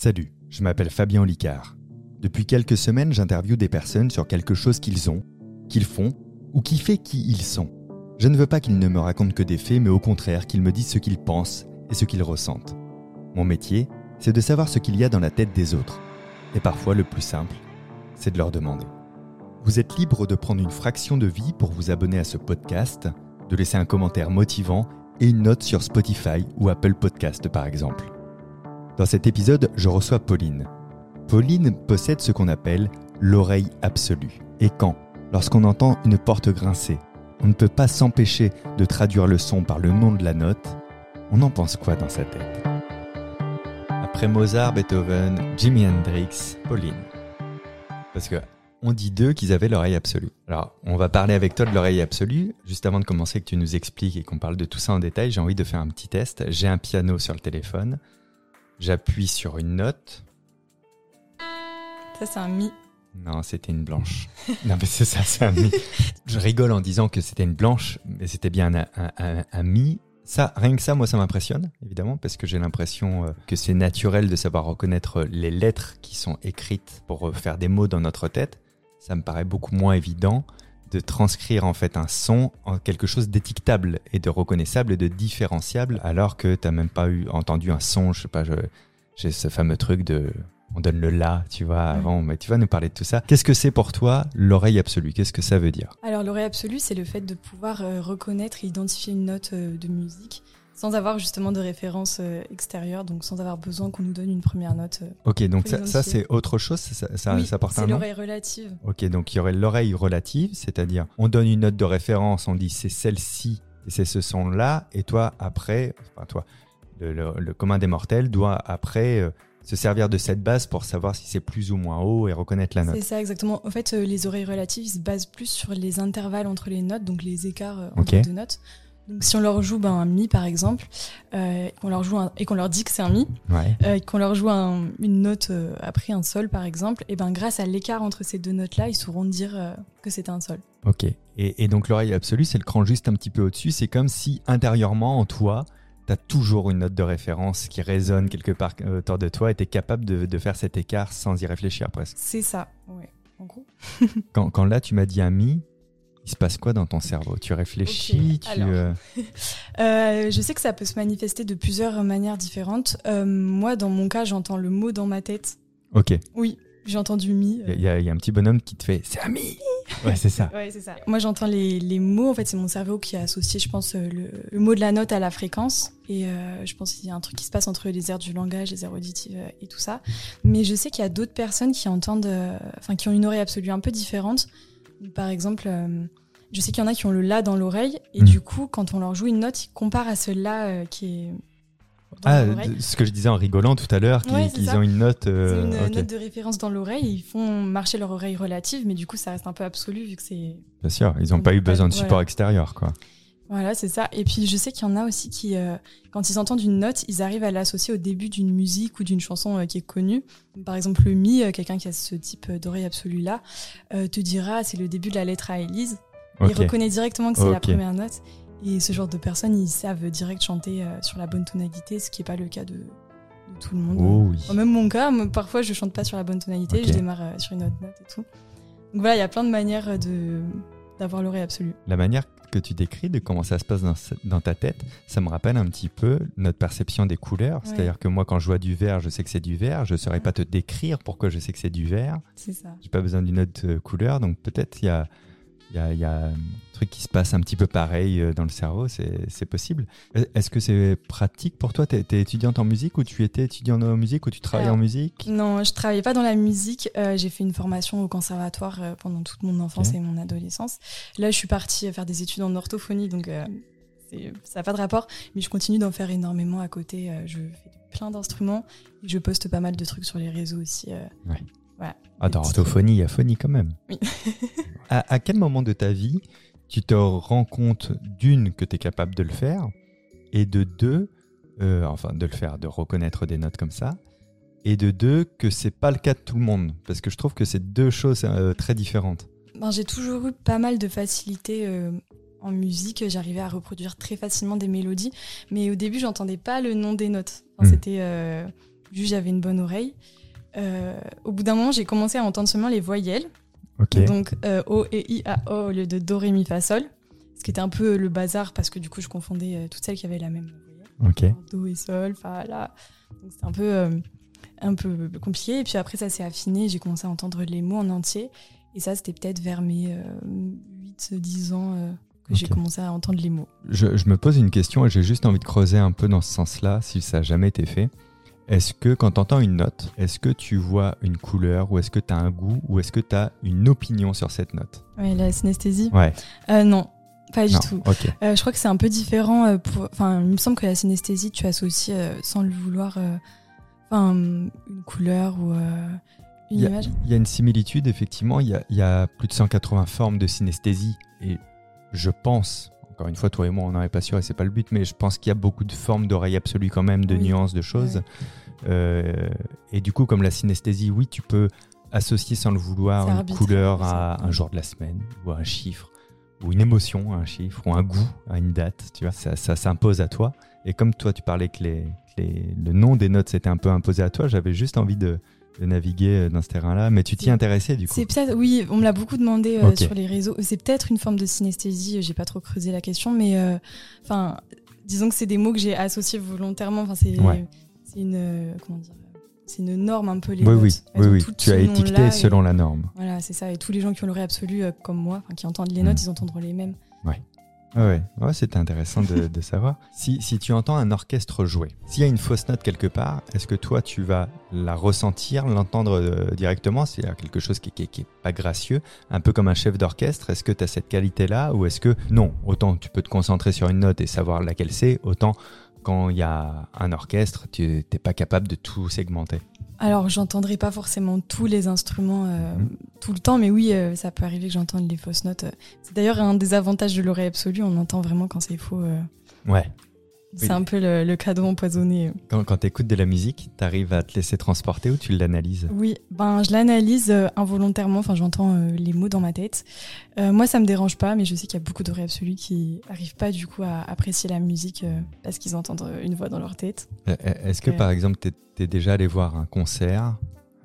Salut, je m'appelle Fabien Licard. Depuis quelques semaines, j'interviewe des personnes sur quelque chose qu'ils ont, qu'ils font ou qui fait qui ils sont. Je ne veux pas qu'ils ne me racontent que des faits, mais au contraire qu'ils me disent ce qu'ils pensent et ce qu'ils ressentent. Mon métier, c'est de savoir ce qu'il y a dans la tête des autres. Et parfois, le plus simple, c'est de leur demander. Vous êtes libre de prendre une fraction de vie pour vous abonner à ce podcast, de laisser un commentaire motivant et une note sur Spotify ou Apple Podcast par exemple. Dans cet épisode, je reçois Pauline. Pauline possède ce qu'on appelle l'oreille absolue. Et quand? Lorsqu'on entend une porte grincer, on ne peut pas s'empêcher de traduire le son par le nom de la note, on en pense quoi dans sa tête? Après Mozart, Beethoven, Jimi Hendrix, Pauline. Parce que on dit d'eux qu'ils avaient l'oreille absolue. Alors, on va parler avec toi de l'oreille absolue. Juste avant de commencer, que tu nous expliques et qu'on parle de tout ça en détail, j'ai envie de faire un petit test. J'ai un piano sur le téléphone. J'appuie sur une note. Ça, c'est un mi. Non, c'était une blanche. non, mais c'est ça, c'est un mi. Je rigole en disant que c'était une blanche, mais c'était bien un, un, un, mi. Ça, rien que ça, moi, ça m'impressionne, évidemment, parce que j'ai l'impression euh, que c'est naturel de savoir reconnaître les lettres qui sont écrites pour euh, faire des mots dans notre tête. Ça me paraît beaucoup moins évident de transcrire en fait un son en quelque chose d'étiquetable et de reconnaissable et de différenciable alors que tu n'as même pas eu entendu un son, je sais pas, j'ai ce fameux truc de on donne le là, tu vois, avant, mais tu vas nous parler de tout ça. Qu'est-ce que c'est pour toi l'oreille absolue? Qu'est-ce que ça veut dire? Alors l'oreille absolue, c'est le fait de pouvoir euh, reconnaître et identifier une note euh, de musique sans avoir justement de référence euh, extérieure, donc sans avoir besoin qu'on nous donne une première note. ok, donc ça, ça c'est autre chose, ça, ça, oui, ça porte un nom C'est l'oreille relative. Ok, donc il y aurait l'oreille relative, c'est-à-dire on donne une note de référence, on dit c'est celle-ci et c'est ce son-là, et toi après, enfin toi, le, le, le commun des mortels doit après se servir de cette base pour savoir si c'est plus ou moins haut et reconnaître la note. C'est ça, exactement. En fait, euh, les oreilles relatives se basent plus sur les intervalles entre les notes, donc les écarts euh, entre les deux notes. Donc si on leur joue ben, un mi par exemple, euh, qu'on leur joue et qu'on leur dit que c'est un mi, ouais. euh, qu'on leur joue un, une note euh, après un sol par exemple, et ben grâce à l'écart entre ces deux notes là, ils sauront dire que c'est un sol. Ok. Et, et donc l'oreille absolue, c'est le cran juste un petit peu au-dessus. C'est comme si intérieurement en toi, tu as toujours une note de référence qui résonne quelque part autour de toi et tu es capable de, de, faire cet écart sans y réfléchir presque. C'est ça, ouais, en gros. quand, quand, là tu m'as dit un mi, il se passe quoi dans ton cerveau? Tu réfléchis okay. tu, euh... Euh, Je sais que ça peut se manifester de plusieurs manières différentes. Euh, moi, dans mon cas, j'entends le mot dans ma tête. Ok. Oui, j'ai entendu mi. Il y, y, a un petit bonhomme qui te fait c'est un mi Ouais, c'est ça. ouais, c'est ça. Moi, j'entends les, les, mots. En fait, c'est mon cerveau qui a associé, je pense, le, le, mot de la note à la fréquence. Et euh, je pense qu'il y a un truc qui se passe entre les aires du langage, les aires auditives et tout ça. Mais je sais qu'il y a d'autres personnes qui entendent, enfin, qui ont une oreille absolue un peu différente. Par exemple, euh, je sais qu'il y en a qui ont le la dans l'oreille. Et mmh. du coup, quand on leur joue une note, ils comparent à ce la euh, qui est ah, ce que je disais en rigolant tout à l'heure, qu'ils ouais, qu ont une note. Euh, une okay. note de référence dans l'oreille. Ils font marcher leur oreille relative, mais du coup, ça reste un peu absolu vu que c'est. Bien sûr, ils n'ont pas eu besoin de support voilà. extérieur, quoi. Voilà, c'est ça. Et puis, je sais qu'il y en a aussi qui, euh, quand ils entendent une note, ils arrivent à l'associer au début d'une musique ou d'une chanson euh, qui est connue. Par exemple, le mi, euh, quelqu'un qui a ce type d'oreille absolue là, euh, te dira c'est le début de la lettre à Élise. Okay. Il reconnaît directement que c'est okay. la première note. Et ce genre de personnes, ils savent direct chanter euh, sur la bonne tonalité, ce qui n'est pas le cas de, de, tout le monde. Oh, oui. Même mon cas, moi, parfois je chante pas sur la bonne tonalité, okay. je démarre euh, sur une autre note et tout. Donc voilà, il y a plein de manières de d'avoir l'oreille absolue. La manière que tu décris de comment ça se passe dans, dans, ta tête, ça me rappelle un petit peu notre perception des couleurs. Ouais. C'est-à-dire que moi, quand je vois du vert, je sais que c'est du vert. Je ne saurais pas te décrire pourquoi je sais que c'est du vert. C'est ça. J'ai pas besoin d'une autre euh, couleur. Donc peut-être il y a y a, y a, truc qui se passe un petit peu pareil euh, dans le cerveau, c'est possible. Est-ce que c'est pratique pour toi? Tu es, es, étudiante en musique ou tu étais étudiante en musique ou tu travailles en musique? Non, je travaillais pas dans la musique. Euh, J'ai fait une formation au conservatoire euh, pendant toute mon enfance okay. et mon adolescence. Là, je suis partie faire des études en orthophonie, donc euh, ça n'a pas de rapport. Mais je continue d'en faire énormément à côté. Euh, je fais plein d'instruments je poste pas mal de trucs sur les réseaux aussi. euh, Ouais. Voilà. Dans orthophonie, il y a phonie quand même. Oui. à, à, quel moment de ta vie tu te rends compte d'une que tu es capable de le faire et de deux, euh, enfin de le faire, de reconnaître des notes comme ça, et de deux que c'est pas le cas de tout le monde parce que je trouve que c'est deux choses euh, très différentes. Ben, j'ai toujours eu pas mal de facilité euh, en musique, j'arrivais à reproduire très facilement des mélodies, mais au début j'entendais pas le nom des notes. Enfin, Mm. C'était juste j'avais une bonne oreille. Euh, au bout d'un moment, j'ai commencé à entendre seulement les voyelles. Donc euh, O et I A O au lieu de Do, Ré, Mi, Fa, Sol. Ce qui était un peu le bazar parce que du coup, je confondais euh, toutes celles qui avaient la même. Ok. Do et Sol, Fa, La. Donc c'était un peu, euh, un peu compliqué. Et puis après, ça s'est affiné. J'ai commencé à entendre les mots en entier. Et ça, c'était peut-être vers mes 8-10 ans que j'ai commencé à entendre les mots. Je, je me pose une question et j'ai juste envie de creuser un peu dans ce sens-là, si ça n'a jamais été fait. Est-ce que quand tu entends une note, est-ce que tu vois une couleur ou est-ce que tu as un goût ou est-ce que tu as une opinion sur cette note? Ouais, la synesthésie Ouais, Euh, Non, pas du non, tout. Euh, je crois que c'est un peu différent. euh, pour... Enfin, il me semble que la synesthésie, tu associes euh, sans le vouloir enfin, une couleur ou une a- image. Il y a une similitude, effectivement, il y a, il y a plus de 180 formes de synesthésie et je pense, encore une fois, toi et moi, on n'en est pas sûr et c'est pas le but, mais je pense qu'il y a beaucoup de formes d'oreille absolue quand même, de Oui. nuances, de choses. Euh, et du coup, comme la synesthésie, oui, tu peux associer sans le vouloir une couleur à un jour de la semaine ou à un chiffre ou une émotion à un chiffre ou un goût à une date, tu vois, ça, ça s'impose à toi. Et comme toi, tu parlais que les, que les- le nom des notes s'était un peu imposé à toi, j'avais juste envie de, de naviguer dans ce terrain-là, mais tu t'y intéressais du coup. C'est peut-être, oui, on me l'a beaucoup demandé euh, sur les réseaux. C'est peut-être une forme de synesthésie. J'ai pas trop creusé la question, mais euh, enfin, disons que c'est des mots que j'ai associés volontairement. Enfin, c'est, Ouais. une, euh, comment dire, c'est une norme un peu les Oui, notes. oui, Elles oui, Tu as étiqueté et- selon la norme. Voilà, c'est ça. Et tous les gens qui ont l'oreille absolue, euh, comme moi, qui entendent les Mm. notes, ils entendront les mêmes. Ouais, ouais, ouais c'était intéressant de, savoir. Si, si tu entends un orchestre jouer, s'il y a une fausse note quelque part, est-ce que toi tu vas la ressentir, l'entendre euh, directement? C'est-à-dire quelque chose qui, qui, qui pas gracieux, un peu comme un chef d'orchestre. Est-ce que tu as cette qualité-là ou est-ce que non? Autant tu peux te concentrer sur une note et savoir laquelle c'est, autant quand il y a un orchestre, tu n'es pas capable de tout segmenter. Alors, j'entendrai pas forcément tous les instruments euh, Mhm. tout le temps, mais oui, euh, ça peut arriver que j'entende les fausses notes. C'est d'ailleurs un des avantages de l'oreille absolue, on entend vraiment quand c'est faux. euh, Ouais. C'est un peu le, le cadeau empoisonné. Quand, quand tu écoutes de la musique, tu arrives à te laisser transporter ou tu l'analyses? Oui, ben je l'analyse euh, involontairement, enfin j'entends euh, les mots dans ma tête. Euh, moi ça me dérange pas, mais je sais qu'il y a beaucoup d'oreilles absolues qui arrivent pas du coup à apprécier la musique euh, parce qu'ils entendent une voix dans leur tête. Est-ce que par exemple, tu es, déjà allé voir un concert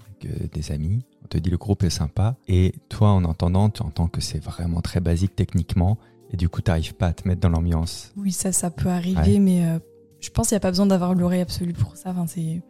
avec des amis, on te dit le groupe est sympa, et toi en entendant, tu entends que c'est vraiment très basique techniquement, et du coup, tu n'arrives pas à te mettre dans l'ambiance. Oui, ça ça peut arriver, Ouais. mais euh, je pense qu'il n'y a pas besoin d'avoir l'oreille absolue pour ça. Enfin, c'est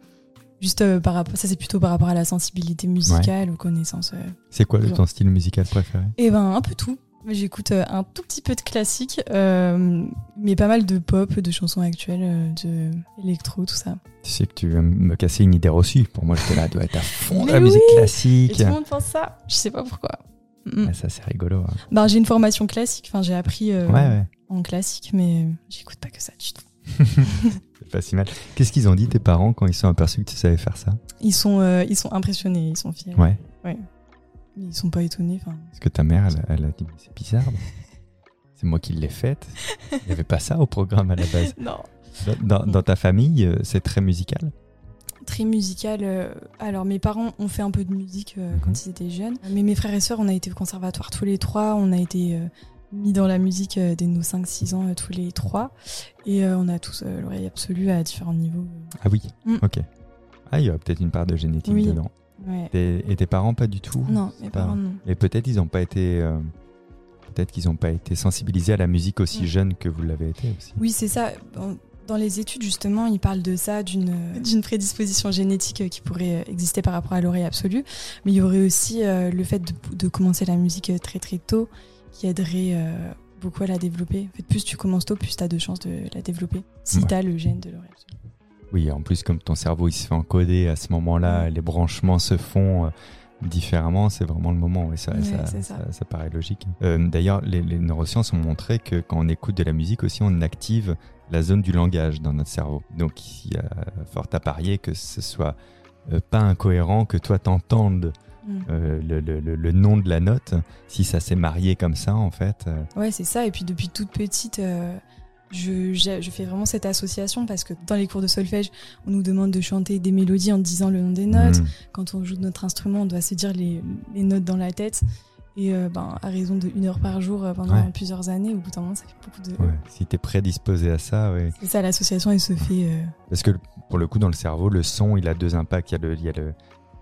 juste euh, par rapport, ça c'est plutôt par rapport à la sensibilité musicale, aux connaissances. euh. C'est quoi Genre. ton style musical préféré? Eh ben un peu tout. J'écoute un tout petit peu de classique, mais pas mal de pop, de chansons actuelles, de électro, tout ça. Tu sais que tu veux me casser une idée reçue. Pour moi, j'étais là, doit être à fond de Mais la musique oui Et classique. tout le monde pense ça. Je sais pas pourquoi. Mm. Ça, c'est rigolo. hein. Ben, j'ai une formation classique. Enfin, j'ai appris euh, Ouais, ouais. en classique, mais j'écoute pas que ça du tout. C'est pas si mal. Qu'est-ce qu'ils ont dit, tes parents, quand ils sont aperçus que tu savais faire ça? Ils sont, euh, ils sont impressionnés, ils sont fiers. Ouais. Mais ils sont pas étonnés. Enfin, Parce que ta mère, elle, elle a dit, c'est bizarre. C'est moi qui l'ai faite. Il n'y avait pas ça au programme à la base. non. Dans, dans- dans ta famille, euh, c'est très musical? Très musical. euh, alors, mes parents ont fait un peu de musique euh, Mhm. quand ils étaient jeunes. Mais mes frères et sœurs, on a été au conservatoire tous les trois. On a été euh, mis dans la musique dès nos 5-6 ans tous les trois. Et on a tous l'oreille absolue à différents niveaux. Ah oui, Mm. ok. Ah, il y a peut-être une part de génétique Oui. dedans. Ouais. Et, tes parents, pas du tout Non, mes pas- parents, non. Et peut-être ils n'ont pas été... euh, Peut-être qu'ils n'ont pas été sensibilisés à la musique aussi jeune que vous l'avez été aussi. Oui, c'est ça. Dans- les études, justement, ils parlent de ça, d'une d'une prédisposition génétique euh, qui pourrait euh, exister par rapport à l'oreille absolue. Mais il y aurait aussi euh, le fait de, de commencer la musique euh, très très tôt qui aiderait euh, beaucoup à la développer. En fait, plus tu commences tôt, plus tu as de chances de la développer. Si Ouais. tu as le gène de l'oreille absolue. Oui, en plus, comme ton cerveau il se fait encoder à ce moment-là, les branchements se font euh, différemment, c'est vraiment le moment. Et ça, Ouais, ça, ça- ça. ça paraît logique. Euh, D'ailleurs, les, les neurosciences ont montré que quand on écoute de la musique aussi, on active la zone du langage dans notre cerveau. Donc, il y a fort à parier que ce soit euh, pas incohérent que toi t'entendes Mm. euh, le, le- nom de la note, si ça s'est marié comme ça, en fait. euh, Ouais, c'est ça. Et puis depuis toute petite, euh, je, je fais vraiment cette association parce que dans les cours de solfège, on nous demande de chanter des mélodies en disant le nom des notes. mm. Quand on joue de notre instrument, on doit se dire les, les notes dans la tête. Et euh, ben, à raison de une heure par jour euh, pendant Ouais. plusieurs années, au bout d'un moment, ça fait beaucoup de. Ouais, si tu es prédisposé à ça, oui. C'est ça, l'association, elle se fait. euh, Parce que pour le coup, dans le cerveau, le son, il a deux impacts. Il y a le, il y a le,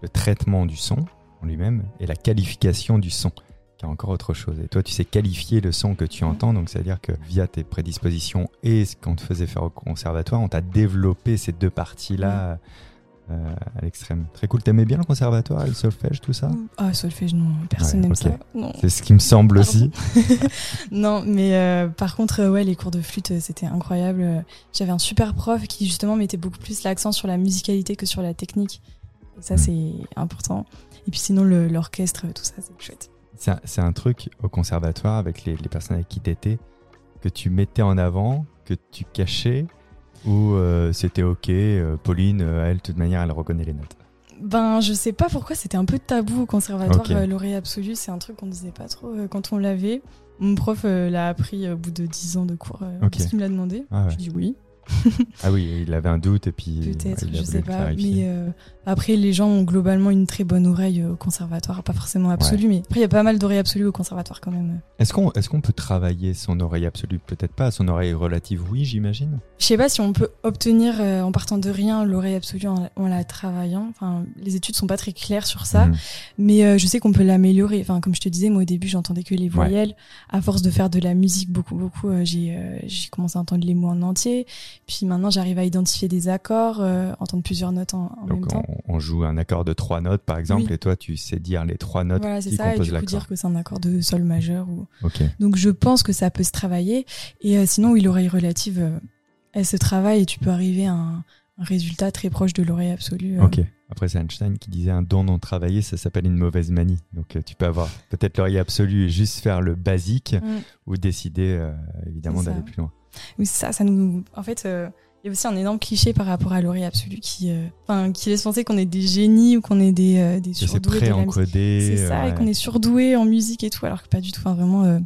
le traitement du son en lui-même et la qualification du son, qui est encore autre chose. Et toi, tu sais qualifier le son que tu entends, donc c'est-à-dire que via tes prédispositions et ce qu'on te faisait faire au conservatoire, on t'a développé ces deux parties-là à l'extrême. Très cool. T'aimais bien le conservatoire, et le solfège, tout ça? Ah, solfège, non, personne Ouais, n'aime ça. C'est ce qui me semble aussi. non, mais euh, par contre, euh, ouais, les cours de flûte, euh, c'était incroyable. Euh, J'avais un super prof qui justement mettait beaucoup plus l'accent sur la musicalité que sur la technique. Et ça, Mm. c'est important. Et puis sinon, l'orchestre, tout ça, c'est chouette. C'est un, c'est un truc au conservatoire avec les, les personnes avec qui t'étais que tu mettais en avant, que tu cachais, ou euh, c'était ok, euh, Pauline, euh, elle, de toute manière, elle reconnaît les notes. Ben, je sais pas pourquoi c'était un peu tabou au conservatoire. Ok. Euh, Lauréat absolu, c'est un truc qu'on disait pas trop euh, quand on l'avait. Mon prof euh, l'a appris euh, au bout de 10 ans de cours euh, Ok. parce qu'il me l'a demandé. Ah, ouais. Je dis oui. Ah oui, il avait un doute et puis. Peut-être, ouais, il a je voulu sais le pas. clarifier. Mais euh, après, les gens ont globalement une très bonne oreille au conservatoire, pas forcément absolue, mais après, il y a pas mal d'oreilles absolues au conservatoire quand même. Est-ce qu'on est qu'on peut travailler son oreille absolue? Peut-être pas. Son oreille relative, oui, j'imagine. Je sais pas si on peut obtenir euh, en partant de rien l'oreille absolue en, en la travaillant. Enfin, les études sont pas très claires sur ça, Mhm. mais euh, je sais qu'on peut l'améliorer. Enfin, comme je te disais, moi au début, j'entendais que les voyelles. À force de faire de la musique beaucoup, beaucoup, euh, j'ai euh, j'ai commencé à entendre les mots en entier. Puis maintenant, j'arrive à identifier des accords, euh, entendre plusieurs notes en, en même temps. on, on joue un accord de trois notes, par exemple, Oui. et toi, tu sais dire les trois notes Voilà, c'est qui ça, composent du coup l'accord. dire que c'est un accord de sol majeur ou. Donc je pense que ça peut se travailler. Et euh, sinon, oui, l'oreille relative, euh, elle se travaille et tu peux arriver à un, un résultat très proche de l'oreille absolue. euh. Ok. Après, c'est Einstein qui disait un don non travaillé, ça s'appelle une mauvaise manie. Donc, tu peux avoir peut-être l'oreille absolue et juste faire le basique Mm. ou décider évidemment C'est ça. d'aller plus loin. Oui, ça, ça nous. En fait, il y a aussi un énorme cliché par rapport à l'oreille absolue qui, euh, qui laisse penser qu'on est des génies ou qu'on est des, euh, des c'est surdoués. musique. pré-encodé. C'est ça, et ouais. qu'on est surdoué en musique et tout, alors que pas du tout. Enfin, vraiment, euh,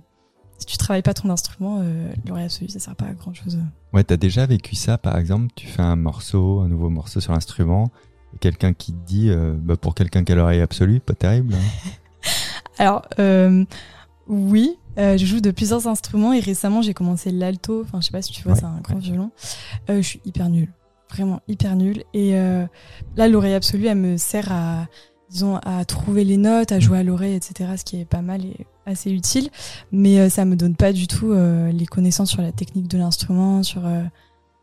si tu travailles pas ton instrument, euh, l'oreille absolue, ça sert pas à grand chose. Ouais, t'as déjà vécu ça, par exemple, tu fais un morceau, un nouveau morceau sur l'instrument, et quelqu'un qui te dit, euh, bah, pour quelqu'un qui a l'oreille absolue, pas terrible. hein. Alors, euh, oui, euh, je joue de plusieurs instruments et récemment j'ai commencé l'alto. Enfin, je sais pas si tu vois, Ouais, c'est un grand ouais. violon. Euh, je suis hyper nulle, vraiment hyper nulle. Et euh, là, l'oreille absolue, elle me sert à, disons, à trouver les notes, à jouer à l'oreille, etc. Ce qui est pas mal et assez utile. Mais ça me donne pas du tout les connaissances sur la technique de l'instrument, sur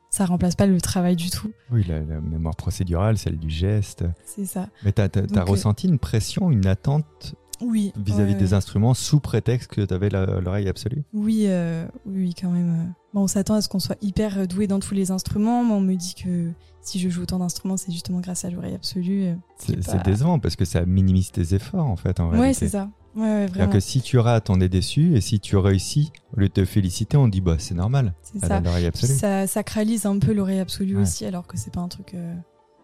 ça remplace pas le travail du tout. Oui, la, la mémoire procédurale, celle du geste. C'est ça. Mais t'as as, ressenti une pression, une attente Oui. vis-à-vis des instruments sous prétexte que t'avais la- l'oreille absolue Oui, euh, oui, oui, quand même. Bon, on s'attend à ce qu'on soit hyper euh, doué dans tous les instruments, mais on me dit que si je joue autant d'instruments, c'est justement grâce à l'oreille absolue. euh, C'est pas- décevant parce que ça minimise tes efforts en fait en Ouais, c'est ça. Ouais, vraiment. que si tu rates, on est déçu, et si tu réussis, au lieu de te féliciter, on dit bah c'est normal, C'est ça. l'oreille absolue. ça sacralise un peu l'oreille absolue Ouais. aussi, alors que c'est pas un truc. euh,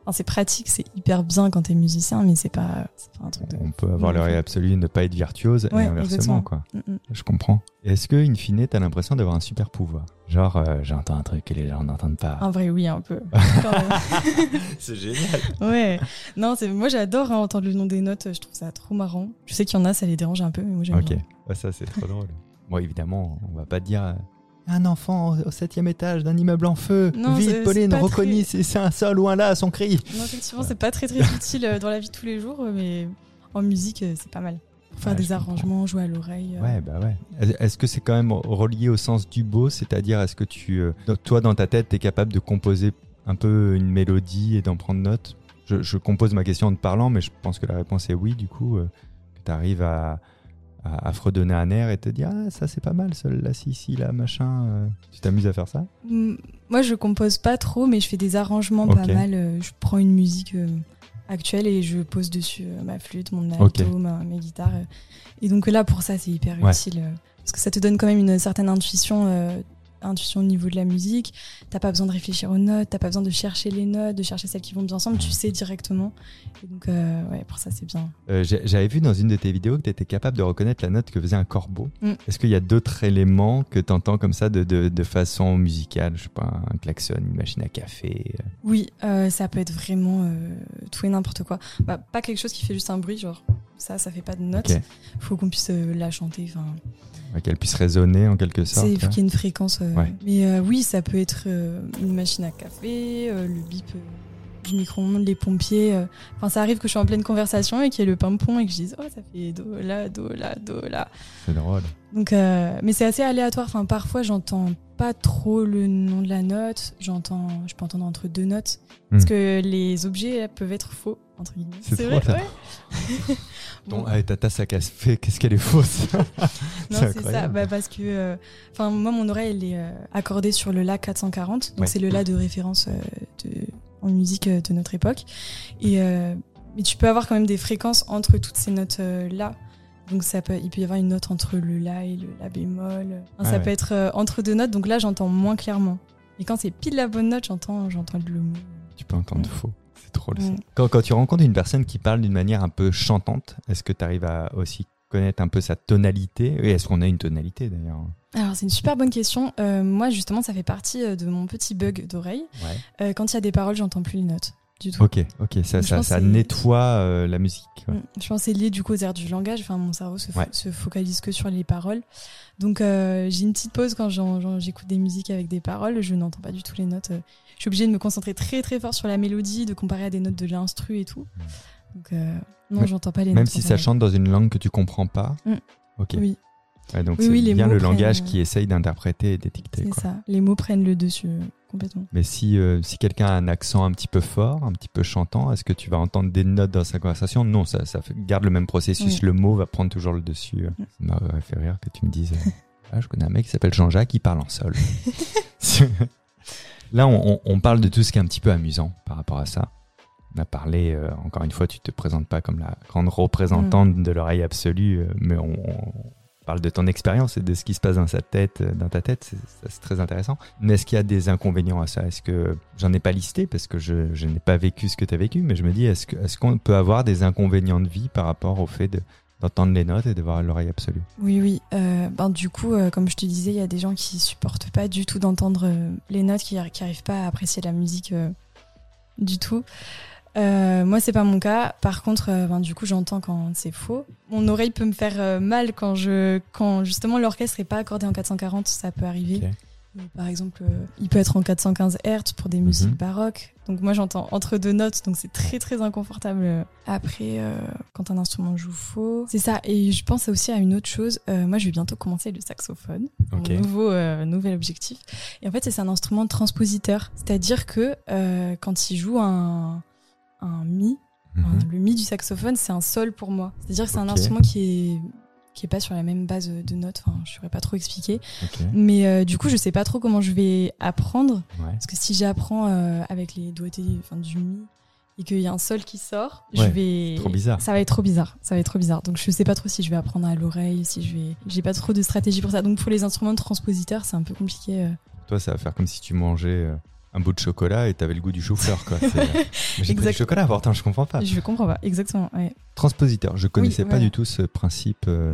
Enfin, c'est pratique, c'est hyper bien quand t'es musicien, mais c'est pas, c'est pas un truc de. On peut avoir l'oreille absolue, ne pas être virtuose, et inversement exactement. quoi. Mm, mm. Je comprends. Est-ce que, in fine, t'as l'impression d'avoir un super pouvoir? Genre, euh, j'entends un truc que les gens n'entendent pas. En vrai, oui, un peu. C'est génial. ouais. Non, c'est moi j'adore hein, entendre le nom des notes. Je trouve ça trop marrant. Je sais qu'il y en a, ça les dérange un peu, mais moi j'aime Ok, bien. Ah, ça c'est trop drôle. Bon, évidemment, on va pas dire. Un enfant au- au septième étage d'un immeuble en feu. Non, Vite, Pauline, pas reconnais très- si c'est un sol ou un là, son cri. Non, effectivement, c'est pas très très utile euh, dans la vie de tous les jours, euh, mais en musique, euh, c'est pas mal. Pour faire Ouais, des comprends. arrangements, jouer à l'oreille. euh. Ouais, bah ouais. Est- Est-ce que c'est quand même relié au sens du beau? C'est-à-dire, est-ce que tu, euh, toi, dans ta tête, tu es capable de composer un peu une mélodie et d'en prendre note? Je, je compose ma question en te parlant, mais je pense que la réponse est oui, du coup, euh, que tu arrives à, à, à fredonner un air et te dire, ah, ça c'est pas mal, celle-là, si, si, là, machin. euh. Tu t'amuses à faire ça? Mm, Moi, je compose pas trop, mais je fais des arrangements pas mal. euh, Je prends une musique euh, actuelle et je pose dessus ma flûte, mon alto, ma- mes guitares. Et donc là, pour ça, c'est hyper Ouais. utile. Parce que ça te donne quand même une certaine intuition, intuition au niveau de la musique. T'as pas besoin de réfléchir aux notes, t'as pas besoin de chercher les notes, de chercher celles qui vont bien ensemble. Tu sais directement. Et donc, euh, ouais, pour ça, c'est bien. Euh, J'avais vu dans une de tes vidéos que tu étais capable de reconnaître la note que faisait un corbeau. Mm. Est-ce qu'il y a d'autres éléments que tu entends comme ça de, de, de façon musicale Je sais pas, un klaxon, une machine à café euh? Oui, euh, ça peut être vraiment tout et n'importe quoi. Bah, pas quelque chose qui fait juste un bruit, genre ça, ça fait pas de notes. Ok. Faut qu'on puisse euh, la chanter. Enfin, Ouais, Qu'elle puisse résonner en quelque sorte. faut ouais. qu'il y ait une fréquence. euh, Ouais. Mais euh, oui, ça peut être une machine à café, le bip du micro-ondes, les pompiers. euh. Enfin, ça arrive que je suis en pleine conversation et qu'il y ait le pimpon et que je dise oh ça fait do la do la do la. C'est drôle. Donc, euh, mais c'est assez aléatoire. Enfin, parfois, j'entends pas trop le nom de la note. J'entends, je peux entendre entre deux notes. Parce Hmm. que les objets peuvent être faux, entre guillemets. C'est vrai, ça. ouais. Ton, Bon. ah, ta tasse à café, qu'est-ce qu'elle est fausse? Non, C'est ça. Bah, parce que, euh, enfin, moi, mon oreille, elle est euh, accordée sur le La 440. Donc, Ouais. c'est le La de référence euh, de, en musique euh, de notre époque. Et, euh, mais tu peux avoir quand même des fréquences entre toutes ces notes-là. Donc, ça peut, il peut y avoir une note entre le La et le La bémol. Enfin, Ah ça ouais. peut être euh, entre deux notes. Donc là, j'entends moins clairement. Et quand c'est pile la bonne note, j'entends, j'entends le mot. Tu peux entendre faux. C'est drôle ça. Mm. Quand, quand tu rencontres une personne qui parle d'une manière un peu chantante, est-ce que tu arrives à aussi connaître un peu sa tonalité? Et est-ce qu'on a une tonalité d'ailleurs? Alors, c'est une super bonne question. Euh, moi, justement, ça fait partie euh, de mon petit bug d'oreille. Ouais. Euh, quand il y a des paroles, j'entends plus les notes du tout. Ok, ok, ça, ça, ça nettoie euh, la musique. ouais. Mm. Je pense que c'est lié du coup aux airs du langage. Enfin, mon cerveau se, fo- Ouais. se focalise que sur les paroles. Donc, j'ai une petite pause quand j'écoute des musiques avec des paroles. Je n'entends pas du tout les notes. Je suis obligée de me concentrer très très fort sur la mélodie, de comparer à des notes de l'instru et tout. Donc, euh, non, j'entends pas les Même notes. si en ça chante dans une langue que tu comprends pas. Mm. Ok. Oui, Ouais, donc Oui, c'est oui, bien le langage prennent- qui essaye d'interpréter et d'étiqueter. c'est ça. Les mots prennent le dessus euh, complètement. Mais si, euh, si quelqu'un a un accent un petit peu fort, un petit peu chantant, est-ce que tu vas entendre des notes dans sa conversation? Non, ça, garde le même processus. Oui. Le mot va prendre toujours le dessus. Mm. Ça m'aurait fait rire que tu me dises euh, Ah, je connais un mec qui s'appelle Jean-Jacques qui parle en sol. Là, on, on- on parle de tout ce qui est un petit peu amusant par rapport à ça. On a parlé, euh, encore une fois, tu te présentes pas comme la grande représentante Mm. de l'oreille absolue, euh, mais on, on parle de ton expérience et de ce qui se passe dans sa tête, euh, dans ta tête, c'est très intéressant. Mais est-ce qu'il y a des inconvénients à ça? Est-ce que j'en ai pas listé parce que je, n'ai pas vécu ce que tu as vécu, mais je me dis est-ce qu'on peut avoir des inconvénients de vie par rapport au fait de- d'entendre les notes et de voir l'oreille absolue? Oui, oui. Euh, ben, du coup, euh, comme je te disais, il y a des gens qui supportent pas du tout d'entendre les notes, qui n'arrivent pas à apprécier la musique du tout. Euh, moi, c'est pas mon cas. Par contre, euh, ben, du coup, j'entends quand c'est faux. Mon oreille peut me faire euh, mal quand je, quand justement l'orchestre est pas accordé en 440. Ça peut arriver. Par exemple, euh, il peut être en 415 Hz pour des musiques Mhm. baroques. Donc moi j'entends entre deux notes, donc c'est très très inconfortable. Après, quand un instrument joue faux, c'est ça. Et je pense aussi à une autre chose. Moi je vais bientôt commencer le saxophone, Ok. mon nouveau nouvel objectif. Et en fait c'est un instrument transpositeur, c'est-à-dire que euh, quand il joue un un mi, Mhm. Le mi du saxophone, c'est un sol pour moi. C'est-à-dire que c'est un instrument qui est qui est pas sur la même base de notes. Enfin, je saurais pas trop expliquer. Mais euh, du coup, je sais pas trop comment je vais apprendre. Ouais. Parce que si j'apprends euh, avec les doigtés enfin, du mi et qu'il y a un sol qui sort, je vais. trop bizarre. Ça va être trop bizarre. Ça va être trop bizarre. Donc je sais pas trop si je vais apprendre à l'oreille, si je vais. J'ai pas trop de stratégie pour ça. Donc pour les instruments de transpositeurs, c'est un peu compliqué. euh. Toi, ça va faire comme si tu mangeais un bout de chocolat et t'avais le goût du chou-fleur. quoi. Euh, Mais j'ai pris du chocolat, pourtant, je comprends pas. Je comprends pas. Exactement. Ouais. Transpositeur, je connaissais pas du tout ce principe euh,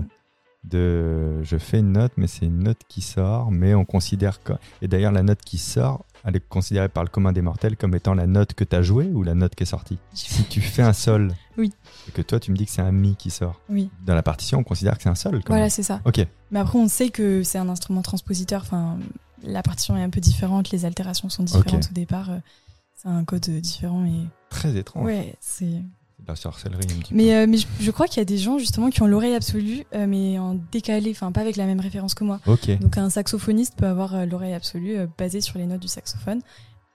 de je fais une note, mais c'est une note qui sort, mais on considère que. Et d'ailleurs, la note qui sort, elle est considérée par le commun des mortels comme étant la note que tu as jouée ou la note qui est sortie? Si tu fais un sol, Oui. et que toi tu me dis que c'est un mi qui sort, Oui. dans la partition, on considère que c'est un sol. quand Voilà, c'est ça. Ok, Mais après, on sait que c'est un instrument transpositeur. Enfin, la partition est un peu différente, les altérations sont différentes au départ. euh, C'est un code euh, différent et très étrange. ouais, c'est. La sorcellerie un petit Mais, peu. euh, mais je, je crois qu'il y a des gens justement qui ont l'oreille absolue, euh, mais en décalé, enfin pas avec la même référence que moi. Ok, Donc un saxophoniste peut avoir euh, l'oreille absolue basée sur les notes du saxophone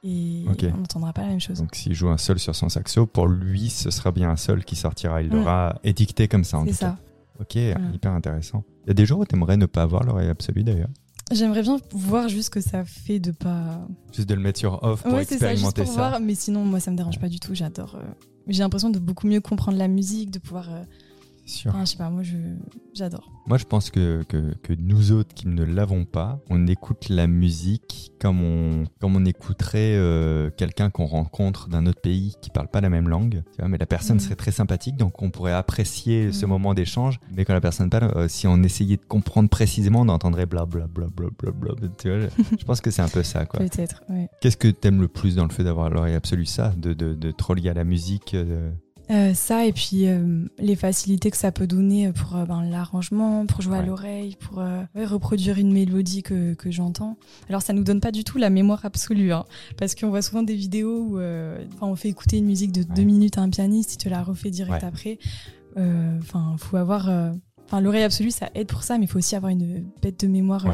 et on n'entendra pas la même chose. donc s'il joue un sol sur son saxo, pour lui ce sera bien un sol qui sortira. Il Mm. l'aura étiqueté comme ça en tout ça. cas. Ok, Voilà. hyper intéressant. Il y a des jours où tu aimerais ne pas avoir l'oreille absolue d'ailleurs? J'aimerais bien voir juste ce que ça fait de pas. Juste de le mettre sur off pour ouais, c'est ça, juste expérimenter pour ça. voir. Mais sinon, moi, ça me dérange pas du tout. J'adore. euh, J'ai l'impression de beaucoup mieux comprendre la musique, de pouvoir. euh, sûr. Enfin, je sais pas, moi, j'adore. Moi, je pense que, que, que nous autres qui ne l'avons pas, on écoute la musique comme on, comme on écouterait euh, quelqu'un qu'on rencontre d'un autre pays qui parle pas la même langue. Tu vois, mais la personne Mm. serait très sympathique, donc on pourrait apprécier ce Mm. moment d'échange. Mais quand la personne parle, euh, si on essayait de comprendre précisément, on entendrait bla bla bla bla bla bla. Tu vois, je, je pense que c'est un peu ça. Peut-être, ouais. Qu'est-ce que t'aimes le plus dans le fait d'avoir l'oreille absolue? Ça, de, de, de trop lié à la musique euh, Euh, ça et puis euh, les facilités que ça peut donner pour euh, ben, l'arrangement, pour jouer à l'oreille, pour reproduire une mélodie que, que j'entends. Alors ça nous donne pas du tout la mémoire absolue, hein, parce qu'on voit souvent des vidéos où on fait écouter une musique de Ouais. deux minutes à un pianiste, il te la refait direct Ouais. après. Enfin, faut avoir, enfin l'oreille absolue ça aide pour ça, mais il faut aussi avoir une bête de mémoire.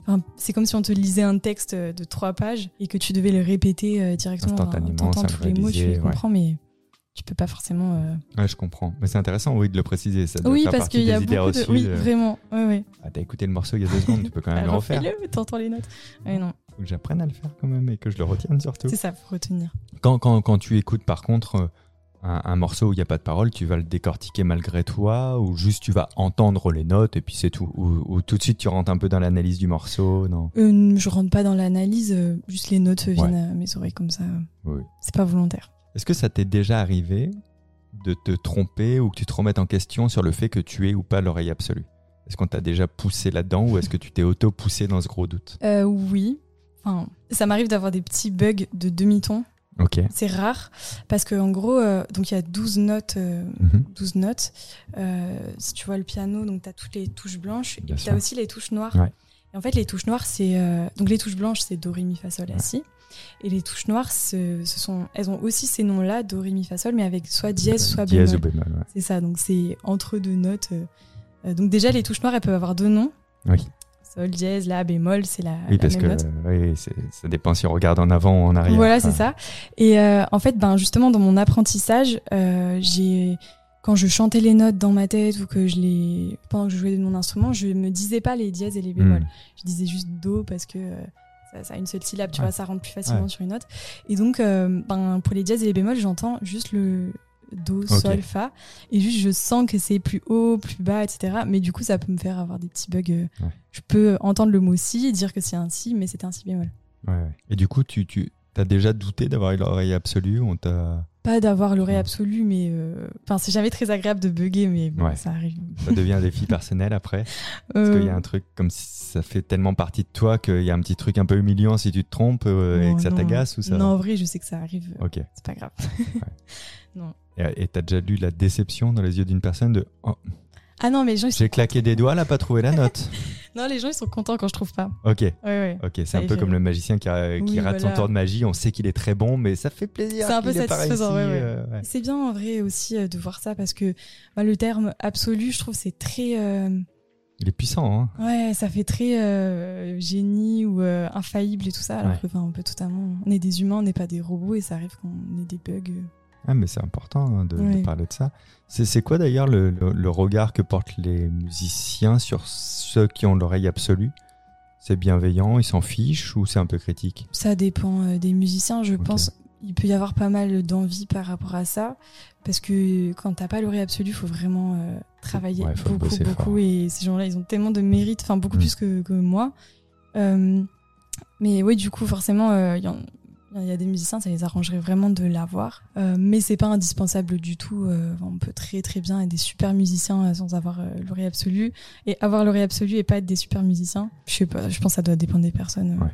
Enfin, c'est comme si on te lisait un texte de trois pages et que tu devais le répéter directement. Instantanément, T'entends tous les mots, tu les comprends, mais tu peux pas forcément. euh, Ouais, je comprends. Mais c'est intéressant, oui, de le préciser. Ça Oui, parce qu'il y a beaucoup de. Oui, euh, vraiment. Ouais, ouais. Ah, t'as écouté le morceau il y a deux secondes, tu peux quand même le Ah, refaire. refais-le, t'entends les notes. Ouais, non, Faut que j'apprenne à le faire quand même et que je le retienne surtout. c'est ça, faut retenir. Quand, quand, quand tu écoutes par contre euh, un, un morceau où il n'y a pas de parole, tu vas le décortiquer malgré toi ou juste tu vas entendre les notes et puis c'est tout ou, ou tout de suite tu rentres un peu dans l'analyse du morceau non? Euh, je rentre pas dans l'analyse, euh, juste les notes viennent à mes oreilles comme ça. Oui. C'est pas volontaire. Est-ce que ça t'est déjà arrivé de te tromper ou que tu te remettes en question sur le fait que tu es ou pas l'oreille absolue? Est-ce qu'on t'a déjà poussé là-dedans ou est-ce que tu t'es auto-poussé dans ce gros doute? Euh, oui. Enfin, ça m'arrive d'avoir des petits bugs de demi-ton. Ok. C'est rare parce que en gros, euh, donc il y a 12 notes. euh, Mhm. 12 notes. Euh, si tu vois le piano, donc tu as toutes les touches blanches et puis tu as aussi les touches noires. Ouais. Et en fait, les touches noires, c'est. donc les touches blanches, c'est Do, Ré, Mi, Fa, Sol, La, Ouais. Et les touches noires, ce, ce sont, elles ont aussi ces noms-là, Do, Ré, Mi, Fa, Sol, mais avec soit dièse, soit Dièse bémol. ou bémol. ouais. C'est ça, donc c'est entre deux notes. euh. Euh, donc déjà, les touches noires, elles peuvent avoir deux noms. Oui. Sol, dièse, La, bémol, c'est la, Oui, la parce même que note. oui, ça dépend si on regarde en avant ou en arrière. Voilà, Enfin, c'est ça. Et euh, en fait, ben justement, dans mon apprentissage, euh, j'ai quand je chantais les notes dans ma tête ou que je les pendant que je jouais de mon instrument, je me disais pas les dièses et les bémols. hmm. Je disais juste do parce que euh, ça, ça a une seule syllabe, tu Ouais. vois, ça rentre plus facilement Ouais. sur une note. Et donc, euh, ben pour les dièses et les bémols, j'entends juste le do, sol, fa, et juste je sens que c'est plus haut, plus bas, etc. Mais du coup, ça peut me faire avoir des petits bugs. euh. Ouais. Je peux entendre le mot si, dire que c'est un si, mais c'est un si bémol. Et du coup, tu, tu as déjà douté d'avoir l'oreille absolue On t'a Pas d'avoir l'oreille absolue, mais euh, enfin, c'est jamais très agréable de bugger, mais bon, Ouais. ça arrive. ça devient un défi personnel après Parce Euh, qu'il y a un truc comme si ça fait tellement partie de toi qu'il y a un petit truc un peu humiliant si tu te trompes euh, et non, que ça non. t'agace ou ça Non, en vrai, je sais que ça arrive. Ok. C'est pas grave. Et et t'as déjà lu la déception dans les yeux d'une personne de oh, Ah non, mais les gens, j'ai claqué des doigts, a pas trouvé la note. non, les gens, ils sont contents quand je trouve pas. Ok. Ouais, ouais. Ok, c'est un peu comme le magicien qui, a- qui Oui, rate son tour de magie. On sait qu'il est très bon, mais ça fait plaisir. C'est un peu satisfaisant, ouais, euh, ouais. C'est bien en vrai aussi euh, de voir ça parce que bah, le terme absolu, je trouve, c'est très. euh, Il est puissant, hein. Ouais, ça fait très génie ou infaillible et tout ça. Alors que, enfin, on peut totalement. On est des humains, on n'est pas des robots et ça arrive qu'on ait des bugs. Ah, mais c'est important hein, de, parler de ça. C'est quoi d'ailleurs le, le- le regard que portent les musiciens sur ceux qui ont l'oreille absolue? C'est bienveillant, ils s'en fichent ou c'est un peu critique? Ça dépend euh, des musiciens, je pense. Il peut y avoir pas mal d'envie par rapport à ça, parce que quand t'as pas l'oreille absolue, il faut vraiment euh, travailler Ouais, faut beaucoup, beaucoup. fort. Et ces gens-là, ils ont tellement de mérite, enfin beaucoup Mm. plus que, que moi. Euh, mais oui, du coup, forcément, euh, il y, en- il y a des musiciens, ça les arrangerait vraiment de l'avoir. Euh, mais c'est pas indispensable du tout. Euh, on peut très très bien être des super musiciens euh, sans avoir euh, l'oreille absolue, et avoir l'oreille absolue et pas être des super musiciens. Je sais pas, je pense que ça doit dépendre des personnes. Ouais.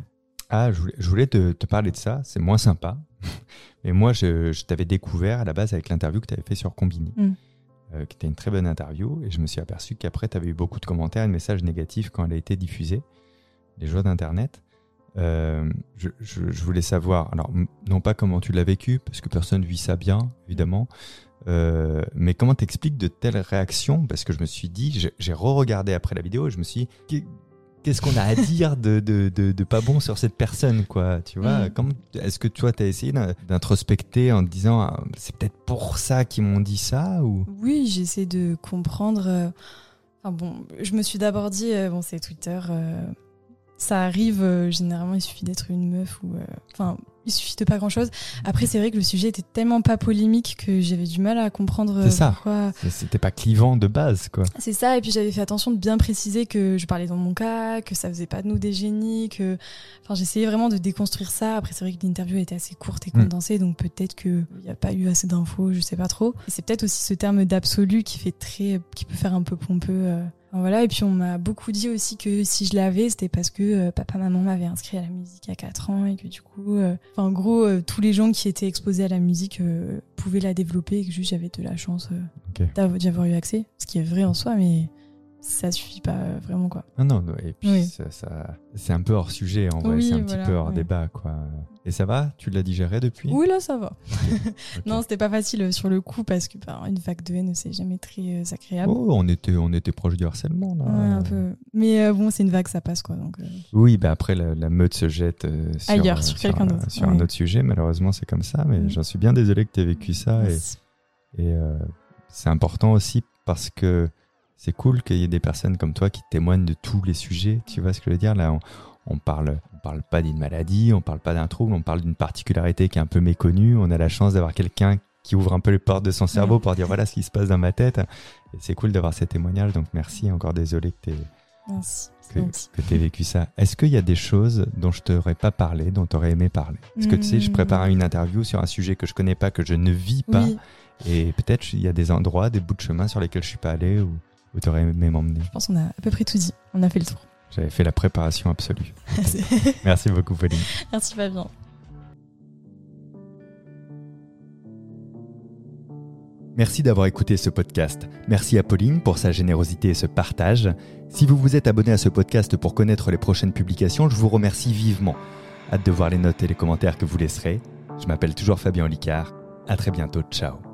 Ah, je voulais, je voulais te, te parler de ça, c'est moins sympa. Mais moi, je, je t'avais découvert à la base avec l'interview que tu avais fait sur Combini, Mm. qui était une très bonne interview. Et je me suis aperçu qu'après, tu avais eu beaucoup de commentaires et de messages négatifs quand elle a été diffusée, les joies d'Internet. Euh, je, je- je voulais savoir, alors non pas comment tu l'as vécu, parce que personne vit ça bien, évidemment, euh, mais comment t'expliques de telles réactions? Parce que je me suis dit, j'ai- re-regardé après la vidéo et je me suis dit, qu'est- qu'est-ce qu'on a à dire de, de, de, de pas bon sur cette personne, quoi Tu vois? Comment- Est-ce que toi, tu as essayé d'in- d'introspecter en te disant, ah, c'est peut-être pour ça qu'ils m'ont dit ça ou... Oui, j'essaie de comprendre. euh, Enfin bon, je me suis d'abord dit, euh, bon, c'est Twitter. Euh, Ça arrive, euh, généralement, il suffit d'être une meuf ou. euh, Enfin, il suffit de pas grand chose. Après, c'est vrai que le sujet était tellement pas polémique que j'avais du mal à comprendre euh, C'est ça. pourquoi. C'était pas clivant de base, quoi. C'est ça, et puis j'avais fait attention de bien préciser que je parlais dans mon cas, que ça faisait pas de nous des génies, que. Enfin, j'essayais vraiment de déconstruire ça. Après, c'est vrai que l'interview était assez courte et Mm. condensée, donc peut-être qu'il n'y a pas eu assez d'infos, je sais pas trop. Et c'est peut-être aussi ce terme d'absolu qui fait très. qui peut faire un peu pompeux. euh. Voilà, et puis on m'a beaucoup dit aussi que si je l'avais, c'était parce que euh, papa, maman m'avaient inscrit à la musique à 4 ans et que du coup. euh, en gros, euh, tous les gens qui étaient exposés à la musique pouvaient la développer et que juste j'avais de la chance euh, Ok. d'av- d'y avoir eu accès. Ce qui est vrai en soi, mais ça suffit pas euh, vraiment, quoi. Non, non, et puis Oui. ça, ça- c'est un peu hors sujet en vrai, Oui, c'est un voilà, petit peu hors ouais. débat quoi. Et ça va? Tu l'as digéré depuis? Oui, là, ça va. Ok. Non, c'était pas facile euh, sur le coup parce que bah, une vague de haine, c'est jamais très euh, agréable. Oh, on était, on était proche du harcèlement là. Ouais, un peu. Mais euh, bon, c'est une vague, ça passe, quoi. Donc, euh, Oui, bah après la, la meute se jette sur, Ailleurs, sur quelqu'un d'autre, sur un autre sujet. Malheureusement, c'est comme ça, mais j'en suis bien désolé que tu aies vécu ça. Et, merci. et, c'est important aussi parce que c'est cool qu'il y ait des personnes comme toi qui témoignent de tous les sujets. Tu vois ce que je veux dire? Là, on, on parle, on parle pas d'une maladie, on parle pas d'un trouble, on parle d'une particularité qui est un peu méconnue. On a la chance d'avoir quelqu'un qui ouvre un peu les portes de son cerveau pour dire voilà ce qui se passe dans ma tête. Et c'est cool d'avoir ces témoignages. Donc merci. Encore désolé que tu Merci. que, gentil. que tu aies vécu ça. Est-ce qu'il y a des choses dont je t'aurais pas parlé, dont tu aurais aimé parler? Parce que tu sais, je Hmm. prépare une interview sur un sujet que je connais pas, que je ne vis pas. Oui, Et peut-être il y a des endroits, des bouts de chemin sur lesquels je suis pas allé ou où tu aurais aimé m'emmener. je pense qu'on a à peu près tout dit. On a fait le tour. J'avais fait la préparation absolue. Merci beaucoup, Pauline. Merci Fabien. Merci d'avoir écouté ce podcast. Merci à Pauline pour sa générosité et ce partage. Si vous vous êtes abonné à ce podcast pour connaître les prochaines publications, je vous remercie vivement. Hâte de voir les notes et les commentaires que vous laisserez. Je m'appelle toujours Fabien Licard. À très bientôt. Ciao.